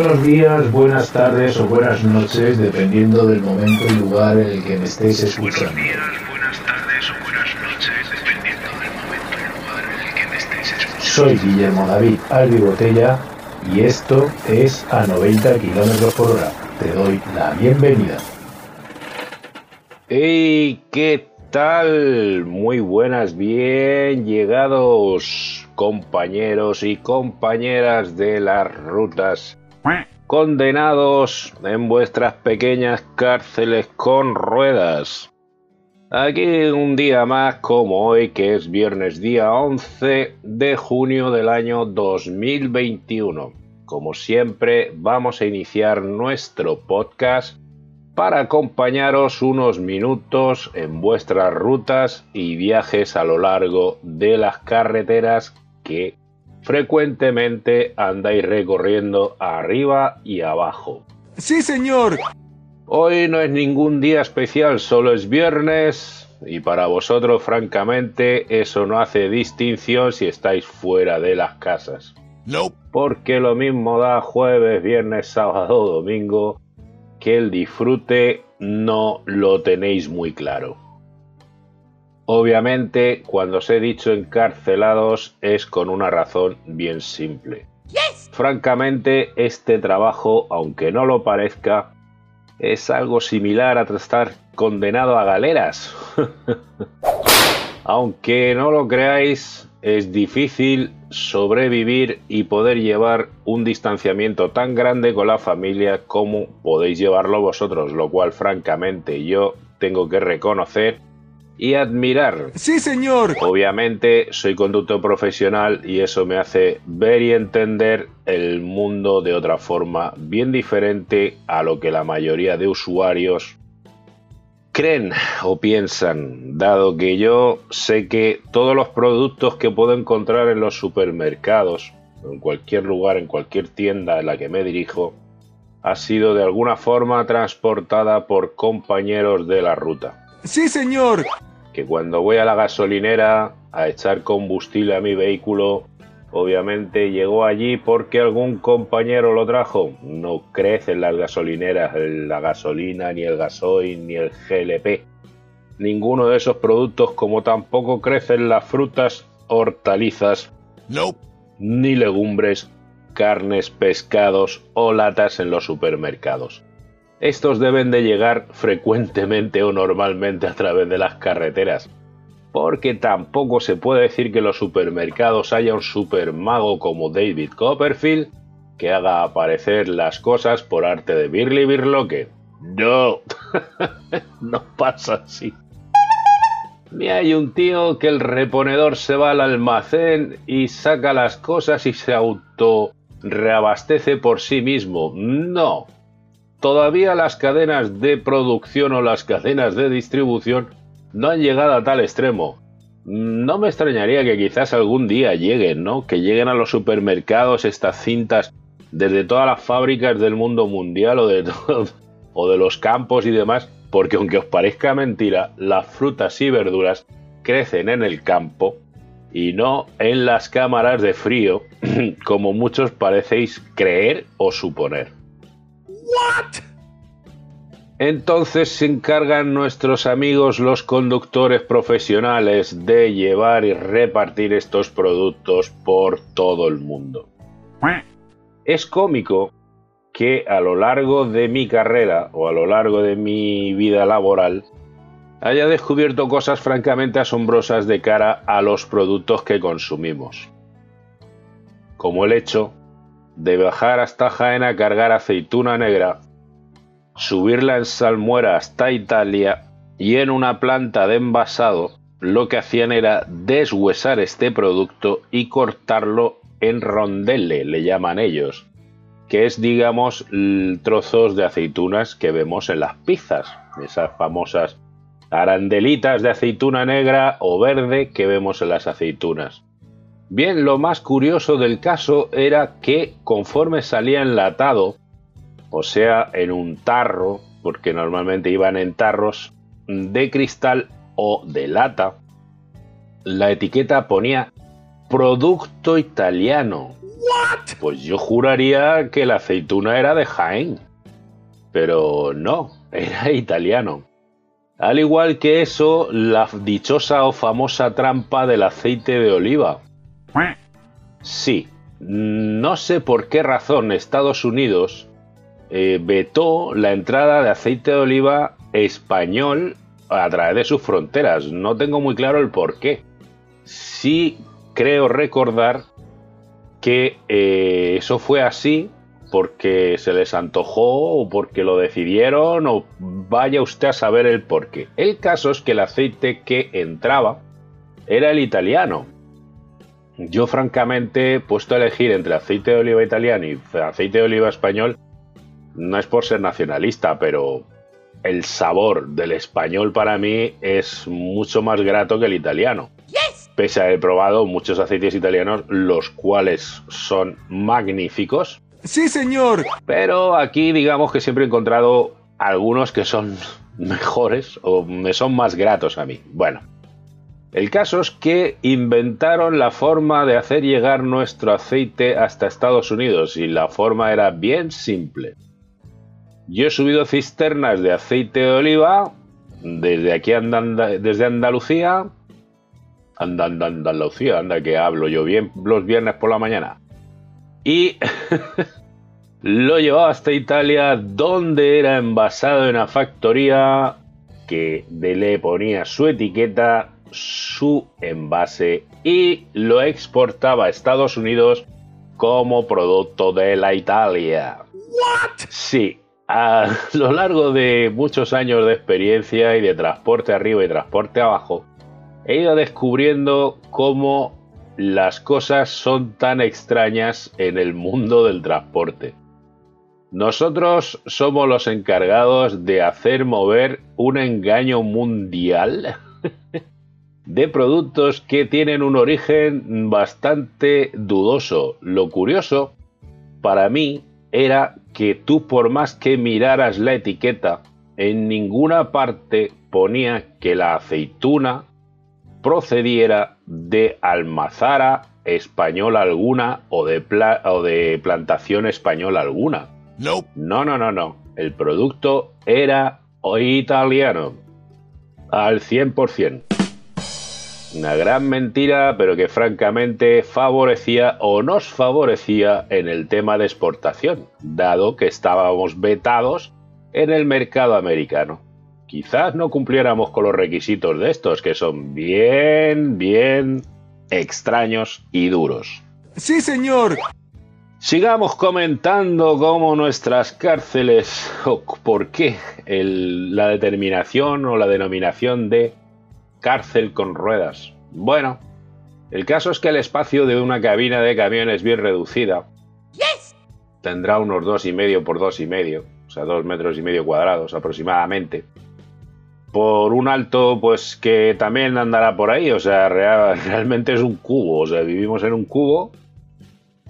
Buenos días, buenas tardes o buenas noches, dependiendo del momento y lugar en el que me estéis escuchando. Buenos días, buenas tardes o buenas noches, dependiendo del momento y lugar en el que me estéis escuchando. Soy Guillermo David Albi Botella y esto es a 90 kilómetros por hora. Te doy la bienvenida. ¡Hey! ¿Qué tal? Muy buenas, bien llegados, compañeros y compañeras de las rutas. Condenados en vuestras pequeñas cárceles con ruedas. Aquí un día más como hoy, que es viernes día 11 de junio del año 2021. Como siempre, vamos a iniciar nuestro podcast para acompañaros unos minutos en vuestras rutas y viajes a lo largo de las carreteras que frecuentemente andáis recorriendo arriba y abajo. Sí, señor. Hoy no es ningún día especial, solo es viernes y para vosotros francamente eso no hace distinción si estáis fuera de las casas. No. Porque lo mismo da jueves, viernes, sábado domingo que el disfrute no lo tenéis muy claro. Obviamente, cuando os he dicho encarcelados es con una razón bien simple. Francamente, este trabajo, aunque no lo parezca, es algo similar a estar condenado a galeras. aunque no lo creáis, es difícil sobrevivir y poder llevar un distanciamiento tan grande con la familia como podéis llevarlo vosotros, lo cual francamente yo tengo que reconocer y admirar. Sí, señor. Obviamente soy conductor profesional y eso me hace ver y entender el mundo de otra forma bien diferente a lo que la mayoría de usuarios creen o piensan, dado que yo sé que todos los productos que puedo encontrar en los supermercados, en cualquier lugar, en cualquier tienda en la que me dirijo, ha sido de alguna forma transportada por compañeros de la ruta. Sí, señor. Que cuando voy a la gasolinera a echar combustible a mi vehículo, obviamente llegó allí porque algún compañero lo trajo. No crecen las gasolineras la gasolina, ni el gasoil, ni el GLP. Ninguno de esos productos, como tampoco crecen las frutas, hortalizas, No. ni legumbres, carnes, pescados o latas en los supermercados. Estos deben de llegar frecuentemente o normalmente a través de las carreteras, porque tampoco se puede decir que en los supermercados haya un supermago como David Copperfield que haga aparecer las cosas por arte de Birli Birloque. No, no pasa así. Ni hay un tío que el reponedor se va al almacén y saca las cosas y se auto reabastece por sí mismo. No. Todavía las cadenas de producción o las cadenas de distribución no han llegado a tal extremo. No me extrañaría que quizás algún día lleguen, ¿no? Que lleguen a los supermercados estas cintas desde todas las fábricas del mundo mundial o de, todo- o de los campos y demás, porque aunque os parezca mentira, las frutas y verduras crecen en el campo y no en las cámaras de frío, como muchos parecéis creer o suponer. Entonces se encargan nuestros amigos los conductores profesionales de llevar y repartir estos productos por todo el mundo. Es cómico que a lo largo de mi carrera o a lo largo de mi vida laboral haya descubierto cosas francamente asombrosas de cara a los productos que consumimos. Como el hecho de bajar hasta Jaén a cargar aceituna negra subirla en salmuera hasta Italia y en una planta de envasado lo que hacían era deshuesar este producto y cortarlo en rondelle, le llaman ellos, que es digamos trozos de aceitunas que vemos en las pizzas, esas famosas arandelitas de aceituna negra o verde que vemos en las aceitunas. Bien, lo más curioso del caso era que conforme salía enlatado, o sea, en un tarro, porque normalmente iban en tarros de cristal o de lata, la etiqueta ponía producto italiano. Pues yo juraría que la aceituna era de Jaén. Pero no, era italiano. Al igual que eso, la dichosa o famosa trampa del aceite de oliva. Sí, no sé por qué razón Estados Unidos eh, vetó la entrada de aceite de oliva español a través de sus fronteras. No tengo muy claro el por qué. Sí creo recordar que eh, eso fue así porque se les antojó o porque lo decidieron o vaya usted a saber el por qué. El caso es que el aceite que entraba era el italiano. Yo francamente, puesto a elegir entre aceite de oliva italiano y aceite de oliva español, no es por ser nacionalista, pero el sabor del español para mí es mucho más grato que el italiano. Pese a haber probado muchos aceites italianos, los cuales son magníficos. Sí, señor. Pero aquí digamos que siempre he encontrado algunos que son mejores o me son más gratos a mí. Bueno, el caso es que inventaron la forma de hacer llegar nuestro aceite hasta Estados Unidos y la forma era bien simple. Yo he subido cisternas de aceite de oliva desde aquí desde Andalucía. Anda, anda, Andalucía, anda que hablo yo bien los viernes por la mañana. Y lo llevaba hasta Italia, donde era envasado en una factoría que le ponía su etiqueta, su envase y lo exportaba a Estados Unidos como producto de la Italia. Sí, a lo largo de muchos años de experiencia y de transporte arriba y transporte abajo, he ido descubriendo cómo las cosas son tan extrañas en el mundo del transporte. Nosotros somos los encargados de hacer mover un engaño mundial de productos que tienen un origen bastante dudoso. Lo curioso para mí era que tú por más que miraras la etiqueta, en ninguna parte ponía que la aceituna procediera de almazara española alguna o de, o de plantación española alguna. No, no, no, no. El producto era italiano. Al 100%. Una gran mentira, pero que francamente favorecía o nos favorecía en el tema de exportación, dado que estábamos vetados en el mercado americano. Quizás no cumpliéramos con los requisitos de estos, que son bien, bien extraños y duros. Sí, señor. Sigamos comentando cómo nuestras cárceles, o por qué la determinación o la denominación de cárcel con ruedas. Bueno, el caso es que el espacio de una cabina de camión es bien reducida. Tendrá unos dos y medio por dos y medio, o sea, dos metros y medio cuadrados aproximadamente. Por un alto, pues que también andará por ahí, o sea, realmente es un cubo, o sea, vivimos en un cubo.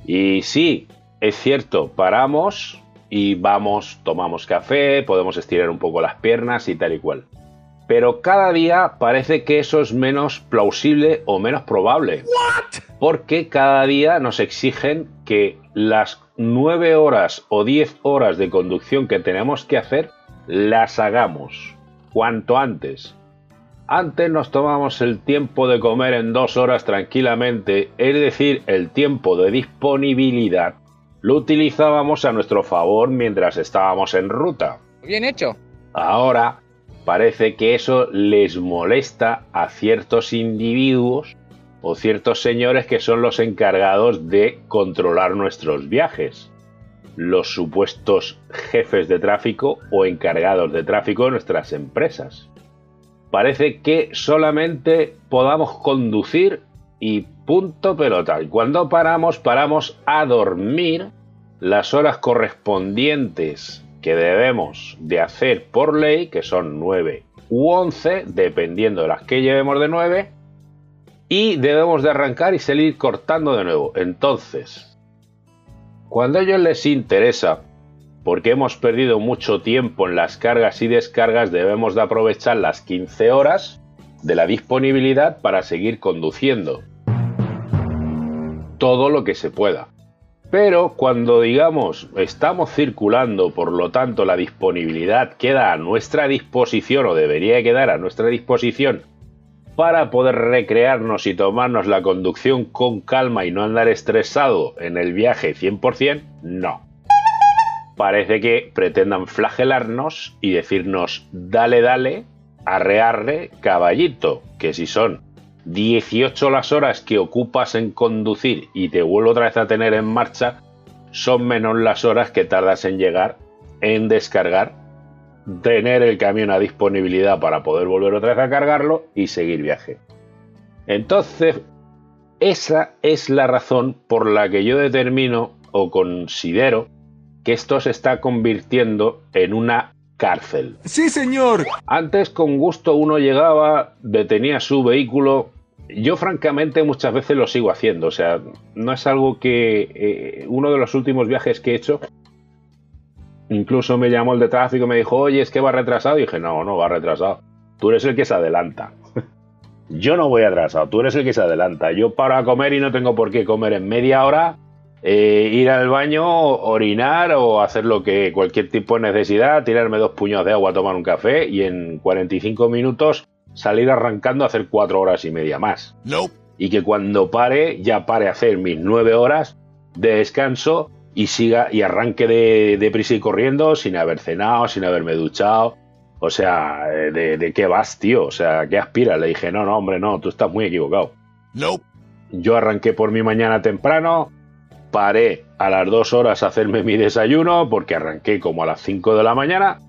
Y sí, es cierto, paramos y vamos, tomamos café, podemos estirar un poco las piernas y tal y cual pero cada día parece que eso es menos plausible o menos probable. Porque cada día nos exigen que las 9 horas o 10 horas de conducción que tenemos que hacer las hagamos cuanto antes. Antes nos tomamos el tiempo de comer en dos horas tranquilamente, es decir, el tiempo de disponibilidad lo utilizábamos a nuestro favor mientras estábamos en ruta. Bien hecho. Ahora parece que eso les molesta a ciertos individuos o ciertos señores que son los encargados de controlar nuestros viajes, los supuestos jefes de tráfico o encargados de tráfico de nuestras empresas. Parece que solamente podamos conducir y punto pelota. Cuando paramos, paramos a dormir las horas correspondientes que debemos de hacer por ley, que son 9 u 11, dependiendo de las que llevemos de 9, y debemos de arrancar y salir cortando de nuevo. Entonces, cuando a ellos les interesa, porque hemos perdido mucho tiempo en las cargas y descargas, debemos de aprovechar las 15 horas de la disponibilidad para seguir conduciendo todo lo que se pueda. Pero cuando digamos estamos circulando, por lo tanto la disponibilidad queda a nuestra disposición o debería quedar a nuestra disposición para poder recrearnos y tomarnos la conducción con calma y no andar estresado en el viaje 100%, no. Parece que pretendan flagelarnos y decirnos dale, dale, arre, arre, caballito, que si son 18 las horas que ocupas en conducir y te vuelvo otra vez a tener en marcha, son menos las horas que tardas en llegar, en descargar, tener el camión a disponibilidad para poder volver otra vez a cargarlo y seguir viaje. Entonces, esa es la razón por la que yo determino o considero que esto se está convirtiendo en una cárcel. Sí, señor. Antes con gusto uno llegaba, detenía su vehículo, yo francamente muchas veces lo sigo haciendo, o sea, no es algo que eh, uno de los últimos viajes que he hecho, incluso me llamó el de tráfico y me dijo, oye, es que va retrasado, y dije, no, no va retrasado, tú eres el que se adelanta. yo no voy atrasado, tú eres el que se adelanta, yo paro a comer y no tengo por qué comer en media hora, eh, ir al baño, orinar o hacer lo que cualquier tipo de necesidad, tirarme dos puños de agua tomar un café y en 45 minutos salir arrancando a hacer cuatro horas y media más. Y que cuando pare, ya pare a hacer mis nueve horas de descanso y siga y arranque de, de prisa y corriendo sin haber cenado, sin haberme duchado. O sea, eh, ¿de, qué vas, tío? O sea, ¿qué aspiras? Le dije, no, no, hombre, no, tú estás muy equivocado. Yo arranqué por mi mañana temprano, paré a las dos horas a hacerme mi desayuno, porque arranqué como a las cinco de la mañana,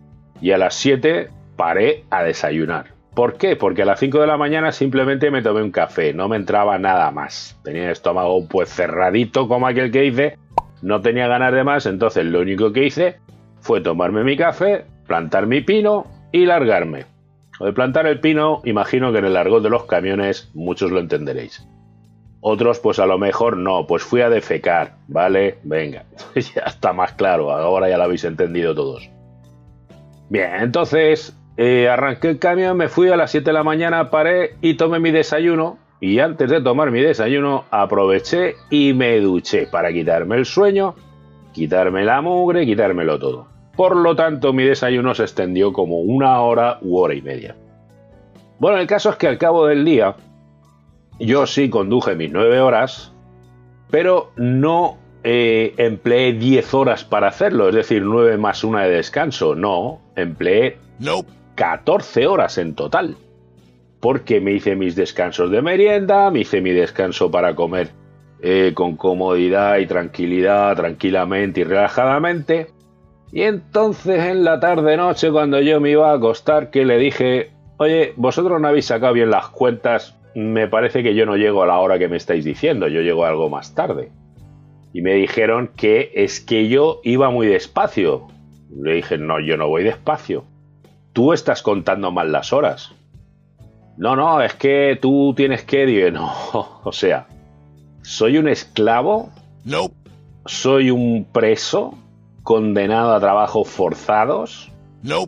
y a las siete paré a desayunar. ¿Por qué? Porque a las 5 de la mañana simplemente me tomé un café, no me entraba nada más. Tenía el estómago pues cerradito como aquel que hice, no tenía ganas de más, entonces lo único que hice fue tomarme mi café, plantar mi pino y largarme. Lo de plantar el pino, imagino que en el largo de los camiones muchos lo entenderéis. Otros, pues a lo mejor no, pues fui a defecar, ¿vale? Venga, ya está más claro, ahora ya lo habéis entendido todos. Bien, entonces eh, arranqué el camión, me fui a las 7 de la mañana, paré y tomé mi desayuno. Y antes de tomar mi desayuno, aproveché y me duché para quitarme el sueño, quitarme la mugre, quitármelo todo. Por lo tanto, mi desayuno se extendió como una hora u hora y media. Bueno, el caso es que al cabo del día, yo sí conduje mis 9 horas, pero no eh, empleé 10 horas para hacerlo, es decir, 9 más una de descanso. No, empleé 14 horas en total. Porque me hice mis descansos de merienda, me hice mi descanso para comer eh, con comodidad y tranquilidad, tranquilamente y relajadamente. Y entonces en la tarde-noche, cuando yo me iba a acostar, que le dije, oye, vosotros no habéis sacado bien las cuentas, me parece que yo no llego a la hora que me estáis diciendo, yo llego algo más tarde. Y me dijeron que es que yo iba muy despacio. Le dije, no, yo no voy despacio tú estás contando mal las horas. No, no, es que tú tienes que... Digo, no, o sea, ¿soy un esclavo? No. ¿Soy un preso condenado a trabajos forzados? No.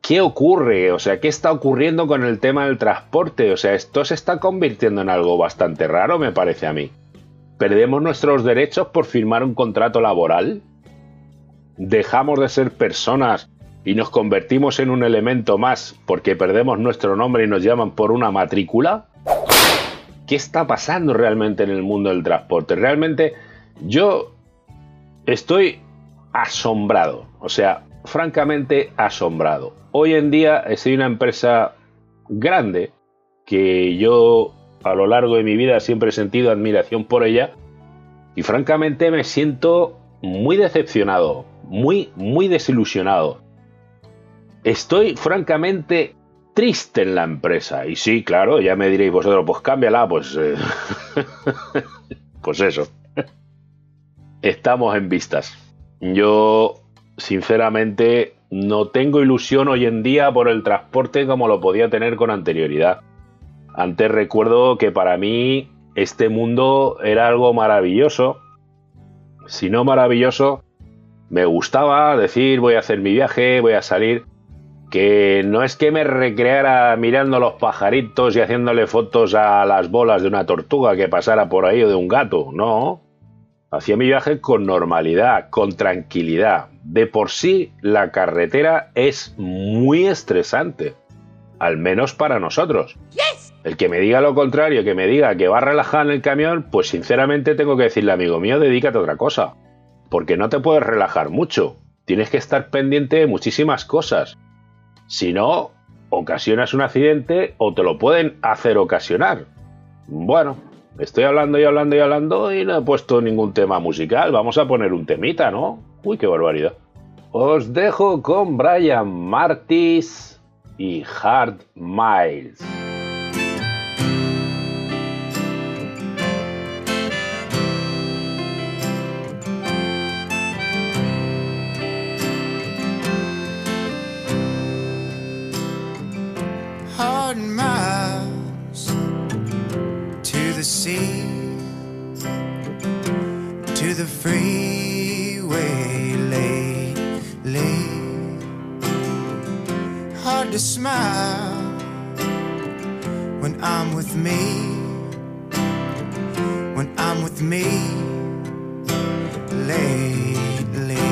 ¿Qué ocurre? O sea, ¿qué está ocurriendo con el tema del transporte? O sea, esto se está convirtiendo en algo bastante raro, me parece a mí. ¿Perdemos nuestros derechos por firmar un contrato laboral? ¿Dejamos de ser personas y nos convertimos en un elemento más porque perdemos nuestro nombre y nos llaman por una matrícula? ¿Qué está pasando realmente en el mundo del transporte? Realmente yo estoy asombrado, o sea, francamente asombrado. Hoy en día soy una empresa grande que yo a lo largo de mi vida siempre he sentido admiración por ella y francamente me siento muy decepcionado, muy, muy desilusionado estoy francamente triste en la empresa. Y sí, claro, ya me diréis vosotros, pues cámbiala, pues... Eh, pues eso. Estamos en vistas. Yo, sinceramente, no tengo ilusión hoy en día por el transporte como lo podía tener con anterioridad. Antes recuerdo que para mí este mundo era algo maravilloso. Si no maravilloso, me gustaba decir voy a hacer mi viaje, voy a salir que no es que me recreara mirando los pajaritos y haciéndole fotos a las bolas de una tortuga que pasara por ahí o de un gato, no. hacía mi viaje con normalidad, con tranquilidad. De por sí, la carretera es muy estresante, al menos para nosotros. El que me diga lo contrario, que me diga que va a relajar en el camión, pues sinceramente tengo que decirle, amigo mío, dedícate a otra cosa. Porque no te puedes relajar mucho. Tienes que estar pendiente de muchísimas cosas. Si no, ocasionas un accidente o te lo pueden hacer ocasionar. Bueno, estoy hablando y hablando y hablando y no he puesto ningún tema musical. Vamos a poner un temita, ¿no? Uy, qué barbaridad. Os dejo con Brian Martis y Hard Miles. Hard miles to the sea, to the freeway lately. Hard to smile when I'm with me, when I'm with me lately.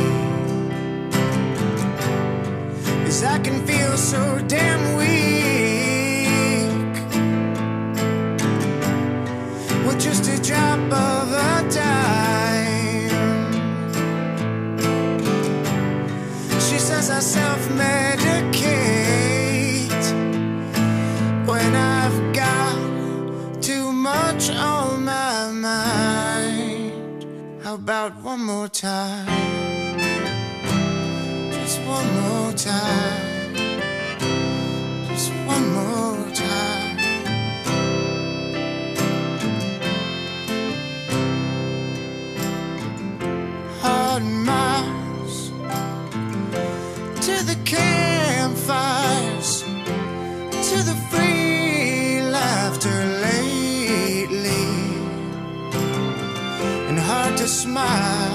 Cause I can feel so damn weak much on my mind. How about one more time? Just one more time. Just one more smile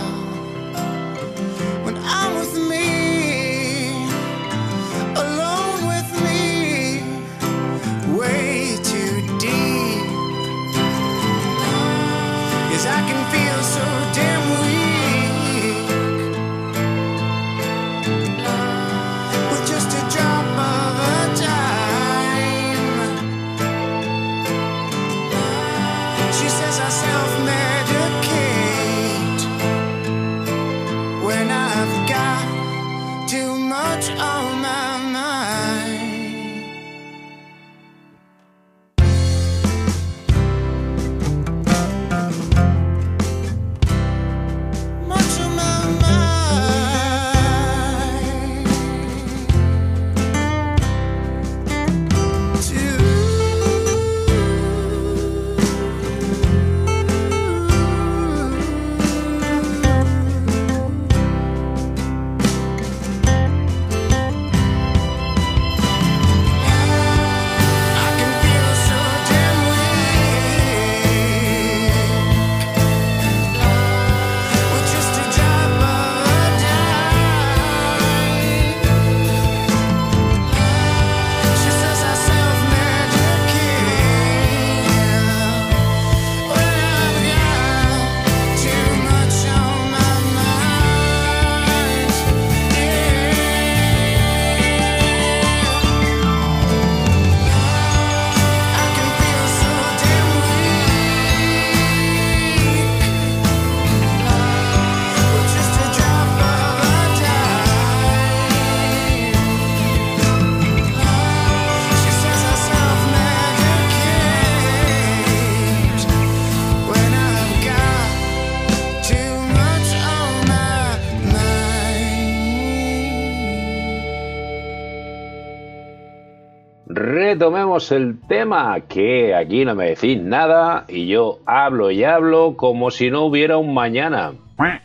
El tema, que aquí no me decís nada y yo hablo y hablo como si no hubiera un mañana.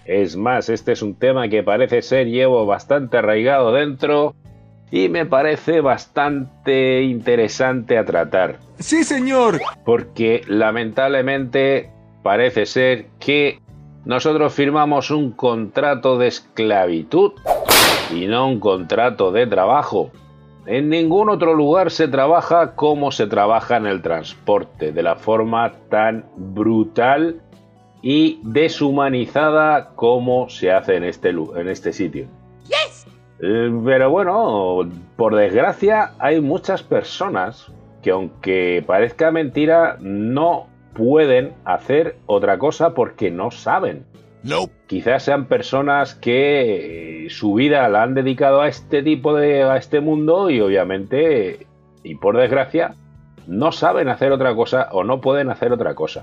Es más, este es un tema que parece ser llevo bastante arraigado dentro y me parece bastante interesante a tratar. Sí, señor. Porque lamentablemente parece ser que nosotros firmamos un contrato de esclavitud y no un contrato de trabajo. En ningún otro lugar se trabaja como se trabaja en el transporte, de la forma tan brutal y deshumanizada como se hace en este, en este sitio. Eh, Pero bueno, por desgracia hay muchas personas que aunque parezca mentira, no pueden hacer otra cosa porque no saben. Quizás sean personas que eh, su vida la han dedicado a este tipo de a este mundo y obviamente y por desgracia no saben hacer otra cosa o no pueden hacer otra cosa.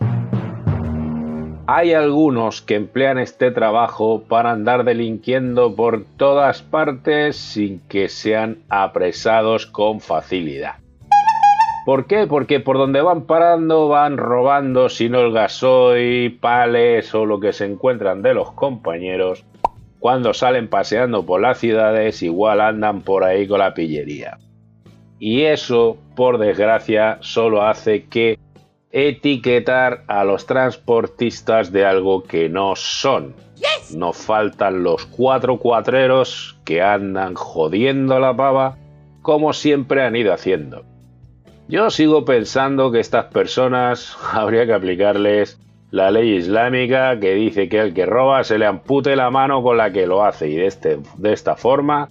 Hay algunos que emplean este trabajo para andar delinquiendo por todas partes sin que sean apresados con facilidad. ¿Por qué? Porque por donde van parando van robando, si no el gasoil, pales o lo que se encuentran de los compañeros. Cuando salen paseando por las ciudades igual andan por ahí con la pillería. Y eso, por desgracia, solo hace que etiquetar a los transportistas de algo que no son. Nos faltan los cuatro cuatreros que andan jodiendo la pava como siempre han ido haciendo. Yo sigo pensando que estas personas habría que aplicarles la ley islámica que dice que el que roba se le ampute la mano con la que lo hace y de, este, de esta forma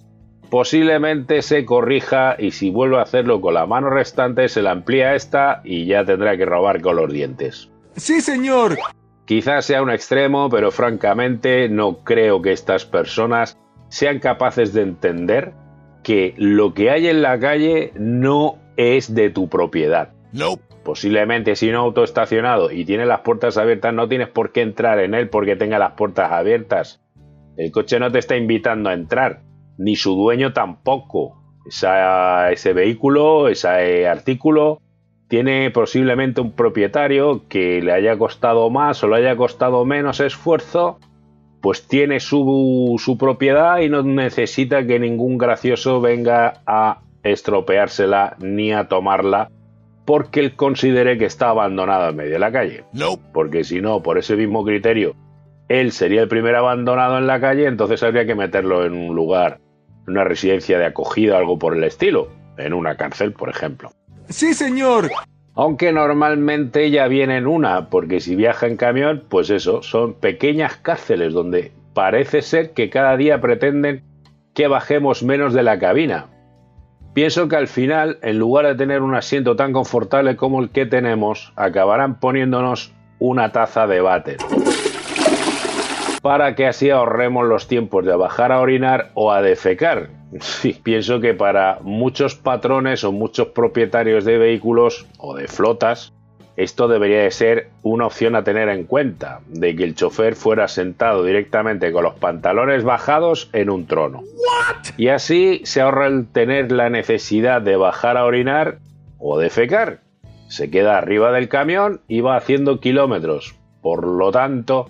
posiblemente se corrija y si vuelve a hacerlo con la mano restante se la amplía esta y ya tendrá que robar con los dientes. Sí, señor. Quizás sea un extremo, pero francamente no creo que estas personas sean capaces de entender que lo que hay en la calle no es de tu propiedad. Posiblemente si un auto estacionado y tiene las puertas abiertas no tienes por qué entrar en él porque tenga las puertas abiertas. El coche no te está invitando a entrar, ni su dueño tampoco. Esa- ese vehículo, ese artículo, tiene posiblemente un propietario que le haya costado más o le haya costado menos esfuerzo, pues tiene su, su propiedad y no necesita que ningún gracioso venga a estropeársela ni a tomarla porque él considere que está abandonada en medio de la calle. Porque si no, por ese mismo criterio, él sería el primer abandonado en la calle, entonces habría que meterlo en un lugar, una residencia de acogida, algo por el estilo, en una cárcel, por ejemplo. Sí, señor. Aunque normalmente ya viene en una, porque si viaja en camión, pues eso, son pequeñas cárceles donde parece ser que cada día pretenden que bajemos menos de la cabina. Pienso que al final, en lugar de tener un asiento tan confortable como el que tenemos, acabarán poniéndonos una taza de váter. Para que así ahorremos los tiempos de bajar a orinar o a defecar. Pienso que para muchos patrones o muchos propietarios de vehículos o de flotas, esto debería de ser una opción a tener en cuenta, de que el chofer fuera sentado directamente con los pantalones bajados en un trono. Y así se ahorra el tener la necesidad de bajar a orinar o defecar. Se queda arriba del camión y va haciendo kilómetros. Por lo tanto,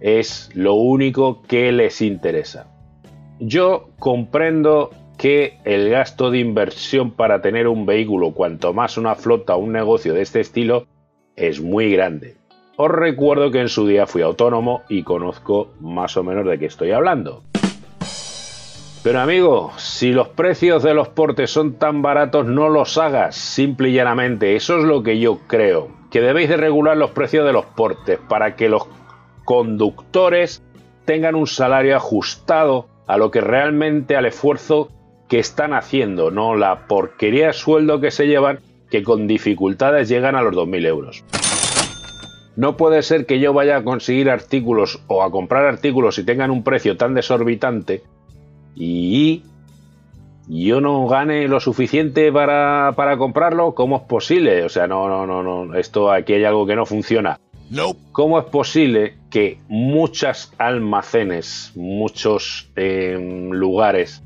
es lo único que les interesa. Yo comprendo que el gasto de inversión para tener un vehículo, cuanto más una flota o un negocio de este estilo, es muy grande. Os recuerdo que en su día fui autónomo y conozco más o menos de qué estoy hablando. Pero amigo, si los precios de los portes son tan baratos, no los hagas, simple y llanamente. Eso es lo que yo creo. Que debéis de regular los precios de los portes para que los conductores tengan un salario ajustado a lo que realmente al esfuerzo que están haciendo, no la porquería de sueldo que se llevan que con dificultades llegan a los 2.000 euros. No puede ser que yo vaya a conseguir artículos o a comprar artículos y tengan un precio tan desorbitante y yo no gane lo suficiente para, para comprarlo. ¿Cómo es posible? O sea, no, no, no, no. Esto aquí hay algo que no funciona. ¿Cómo es posible que muchos almacenes, muchos eh, lugares,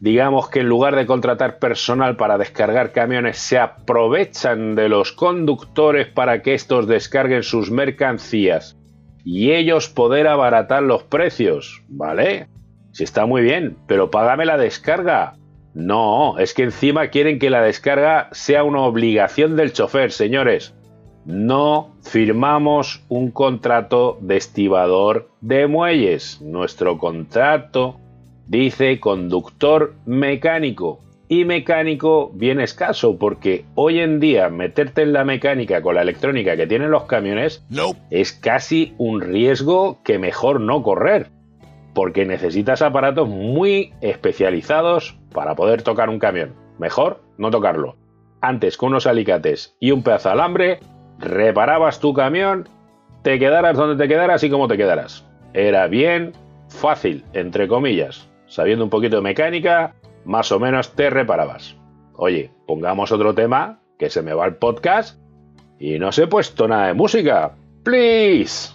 digamos que en lugar de contratar personal para descargar camiones, se aprovechan de los conductores para que estos descarguen sus mercancías y ellos poder abaratar los precios? ¿Vale? Si está muy bien, pero págame la descarga. No, es que encima quieren que la descarga sea una obligación del chofer, señores no firmamos un contrato de estibador de muelles. Nuestro contrato dice conductor mecánico y mecánico bien escaso, porque hoy en día meterte en la mecánica con la electrónica que tienen los camiones es casi un riesgo que mejor no correr, porque necesitas aparatos muy especializados para poder tocar un camión. Mejor no tocarlo. Antes con unos alicates y un pedazo de alambre, reparabas tu camión, te quedaras donde te quedaras y como te quedaras. Era bien fácil, entre comillas. Sabiendo un poquito de mecánica, más o menos te reparabas. Oye, pongamos otro tema, que se me va el podcast, y no se he puesto nada de música. Please.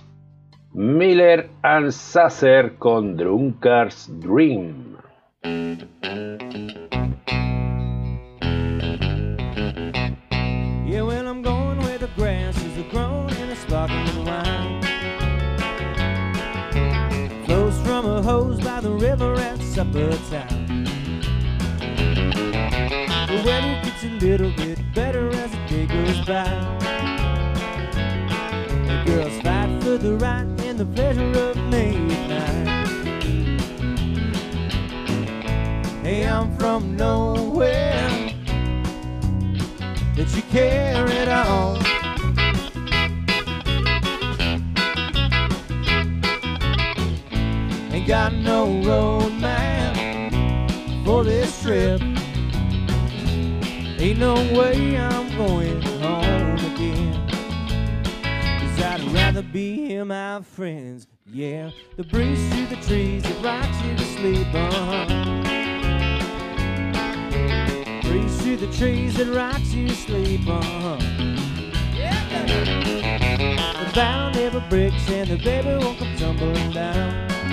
Miller and Sasser con Drunkard's Dream. Yeah, and a supper time. The weather gets a little bit better as the day goes by. The girls fight for the right and the pleasure of midnight. Hey, I'm from nowhere that you carried on. Ain't got no road for this trip. Ain't no way I'm going home again. Cause I'd rather be here, my friends. Yeah, the breeze through the trees that rocks you to sleep. Uh-huh breeze through the trees that rocks you to sleep on. The bow never breaks and the baby won't come tumbling down.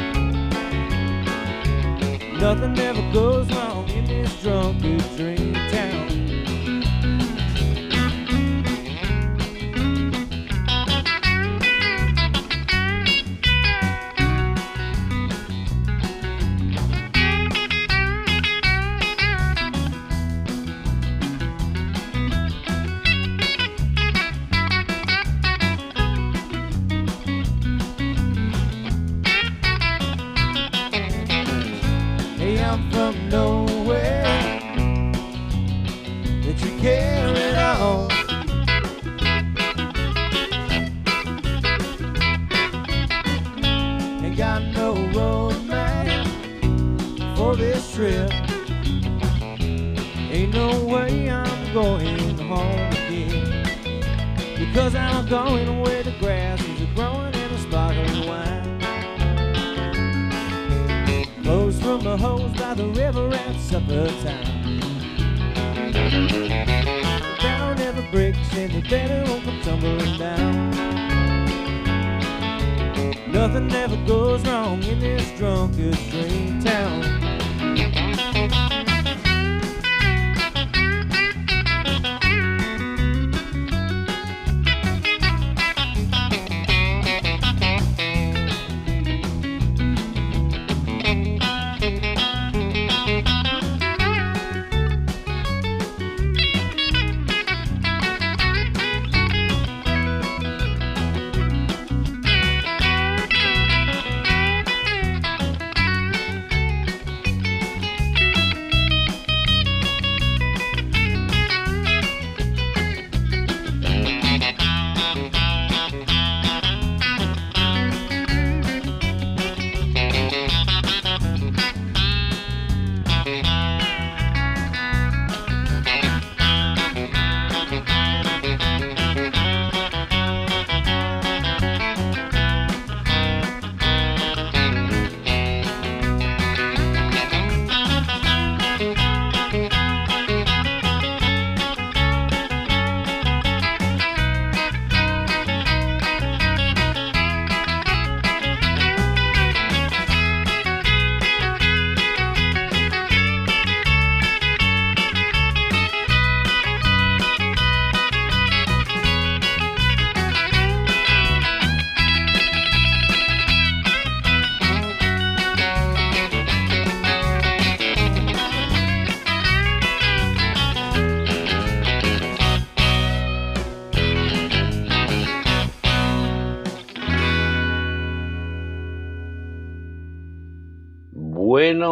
Nothing ever goes wrong in this drunken dream town.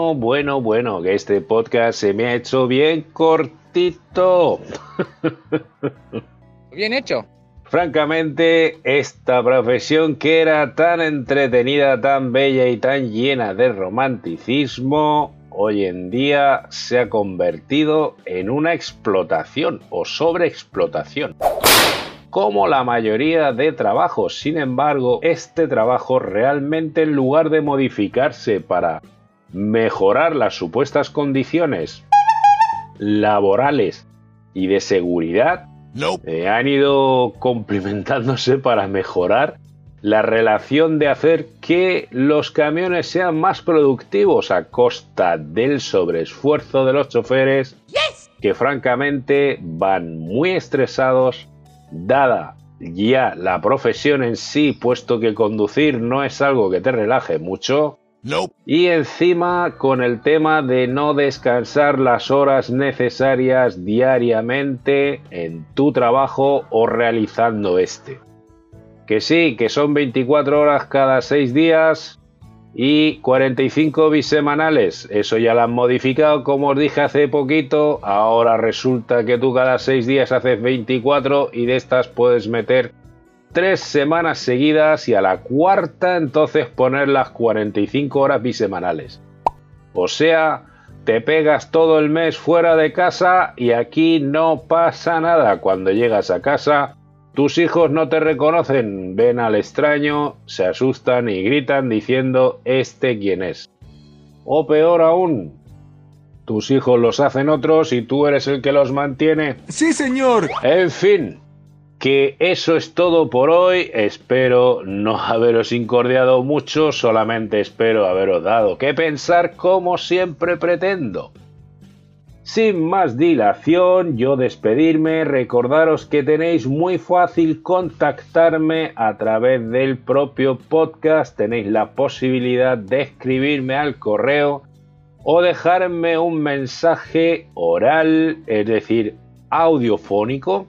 Bueno, bueno, bueno, que este podcast se me ha hecho bien cortito. Bien hecho. Francamente, esta profesión que era tan entretenida, tan bella y tan llena de romanticismo, hoy en día se ha convertido en una explotación o sobreexplotación. Como la mayoría de trabajos, sin embargo, este trabajo realmente en lugar de modificarse para mejorar las supuestas condiciones laborales y de seguridad, eh, han ido complementándose para mejorar la relación de hacer que los camiones sean más productivos a costa del sobreesfuerzo de los choferes que francamente van muy estresados dada ya la profesión en sí puesto que conducir no es algo que te relaje mucho y encima con el tema de no descansar las horas necesarias diariamente en tu trabajo o realizando este. Que sí, que son 24 horas cada 6 días y 45 bisemanales. Eso ya lo han modificado, como os dije hace poquito. Ahora resulta que tú cada 6 días haces 24 y de estas puedes meter tres semanas seguidas y a la cuarta entonces poner las 45 horas bisemanales. O sea, te pegas todo el mes fuera de casa y aquí no pasa nada. Cuando llegas a casa, tus hijos no te reconocen, ven al extraño, se asustan y gritan diciendo este quién es. O peor aún, tus hijos los hacen otros y tú eres el que los mantiene. Sí, señor. En fin, que eso es todo por hoy. Espero no haberos incordiado mucho, solamente espero haberos dado que pensar como siempre pretendo. Sin más dilación, yo despedirme, recordaros que tenéis muy fácil contactarme a través del propio podcast, tenéis la posibilidad de escribirme al correo o dejarme un mensaje oral, es decir, audiofónico,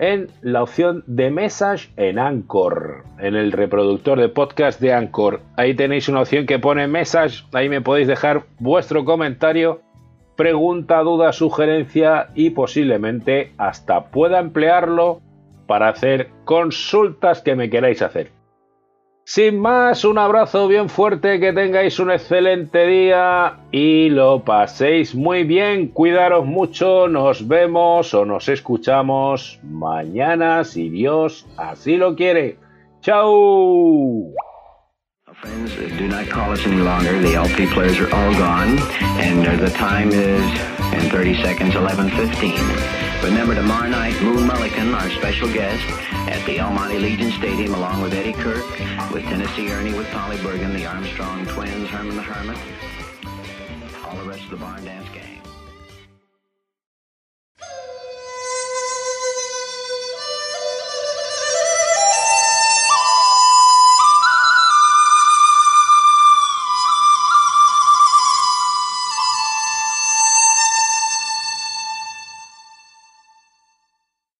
en la opción de Message en Anchor, en el reproductor de podcast de Anchor. Ahí tenéis una opción que pone Message, ahí me podéis dejar vuestro comentario, pregunta, duda, sugerencia y posiblemente hasta pueda emplearlo para hacer consultas que me queráis hacer. Sin más, un abrazo bien fuerte, que tengáis un excelente día y lo paséis muy bien, cuidaros mucho, nos vemos o nos escuchamos mañana si Dios así lo quiere. ¡Chao! And uh, the time is in 30 seconds, 11:15. Remember tomorrow night, Moon Mullican, our special guest, at the El Monte Legion Stadium, along with Eddie Kirk, with Tennessee Ernie, with Polly Bergen, the Armstrong Twins, Herman the Hermit, all the rest of the Barn Dance Gang.